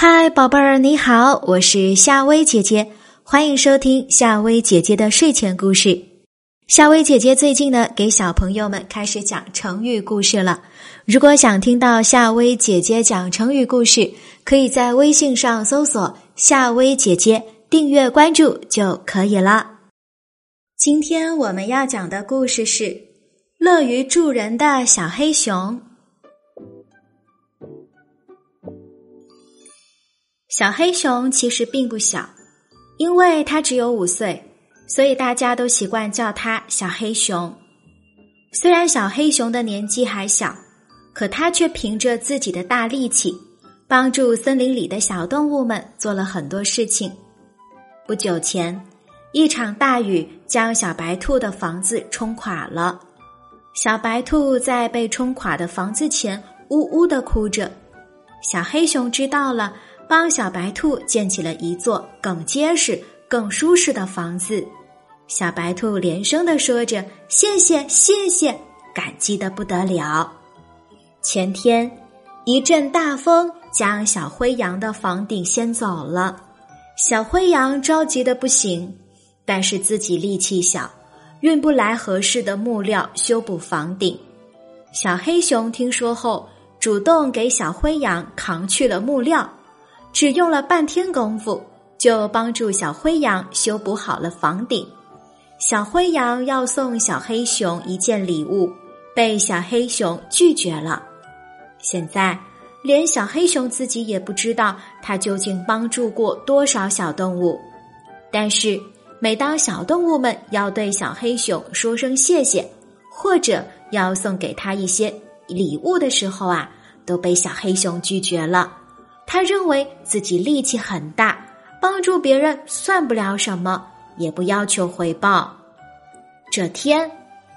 嗨，宝贝儿，你好，我是夏薇姐姐，欢迎收听夏薇姐姐的睡前故事。夏薇姐姐最近呢，给小朋友们开始讲成语故事了。如果想听到夏薇姐姐讲成语故事，可以在微信上搜索“夏薇姐姐”，订阅关注就可以了。今天我们要讲的故事是乐于助人的小黑熊。小黑熊其实并不小，因为它只有五岁，所以大家都习惯叫它小黑熊。虽然小黑熊的年纪还小，可它却凭着自己的大力气，帮助森林里的小动物们做了很多事情。不久前，一场大雨将小白兔的房子冲垮了，小白兔在被冲垮的房子前呜呜的哭着。小黑熊知道了。帮小白兔建起了一座更结实、更舒适的房子。小白兔连声的说着：“谢谢，谢谢！”感激的不得了。前天，一阵大风将小灰羊的房顶掀走了。小灰羊着急的不行，但是自己力气小，运不来合适的木料修补房顶。小黑熊听说后，主动给小灰羊扛去了木料。只用了半天功夫，就帮助小灰羊修补好了房顶。小灰羊要送小黑熊一件礼物，被小黑熊拒绝了。现在，连小黑熊自己也不知道他究竟帮助过多少小动物。但是，每当小动物们要对小黑熊说声谢谢，或者要送给他一些礼物的时候啊，都被小黑熊拒绝了。他认为自己力气很大，帮助别人算不了什么，也不要求回报。这天，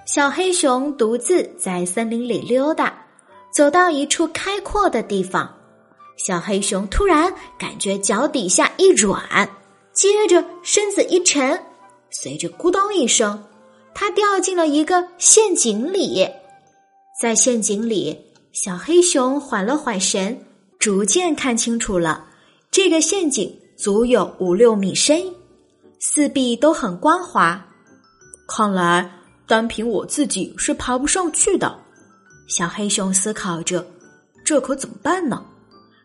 小黑熊独自在森林里溜达，走到一处开阔的地方，小黑熊突然感觉脚底下一软，接着身子一沉，随着咕咚一声，它掉进了一个陷阱里。在陷阱里，小黑熊缓了缓神。逐渐看清楚了，这个陷阱足有五六米深，四壁都很光滑。看来单凭我自己是爬不上去的。小黑熊思考着，这可怎么办呢？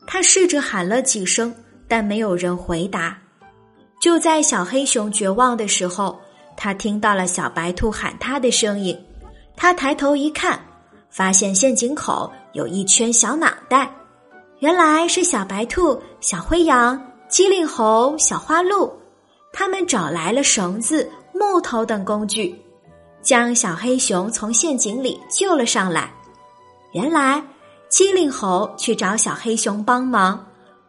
他试着喊了几声，但没有人回答。就在小黑熊绝望的时候，他听到了小白兔喊他的声音。他抬头一看，发现陷阱口有一圈小脑袋。原来是小白兔、小灰羊、机灵猴、小花鹿，他们找来了绳子、木头等工具，将小黑熊从陷阱里救了上来。原来机灵猴去找小黑熊帮忙，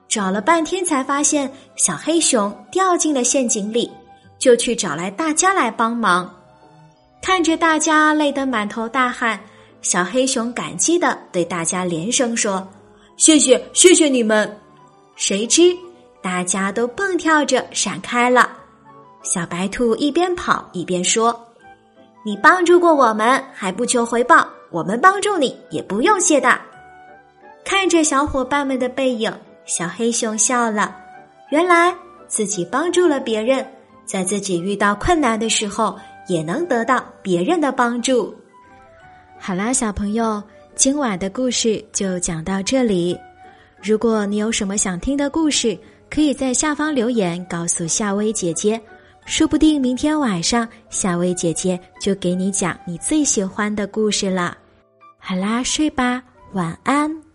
找了半天才发现小黑熊掉进了陷阱里，就去找来大家来帮忙。看着大家累得满头大汗，小黑熊感激的对大家连声说。谢谢，谢谢你们！谁知大家都蹦跳着闪开了。小白兔一边跑一边说：“你帮助过我们，还不求回报，我们帮助你也不用谢的。”看着小伙伴们的背影，小黑熊笑了。原来自己帮助了别人，在自己遇到困难的时候，也能得到别人的帮助。好啦，小朋友。今晚的故事就讲到这里。如果你有什么想听的故事，可以在下方留言告诉夏薇姐姐，说不定明天晚上夏薇姐姐就给你讲你最喜欢的故事了。好啦，睡吧，晚安。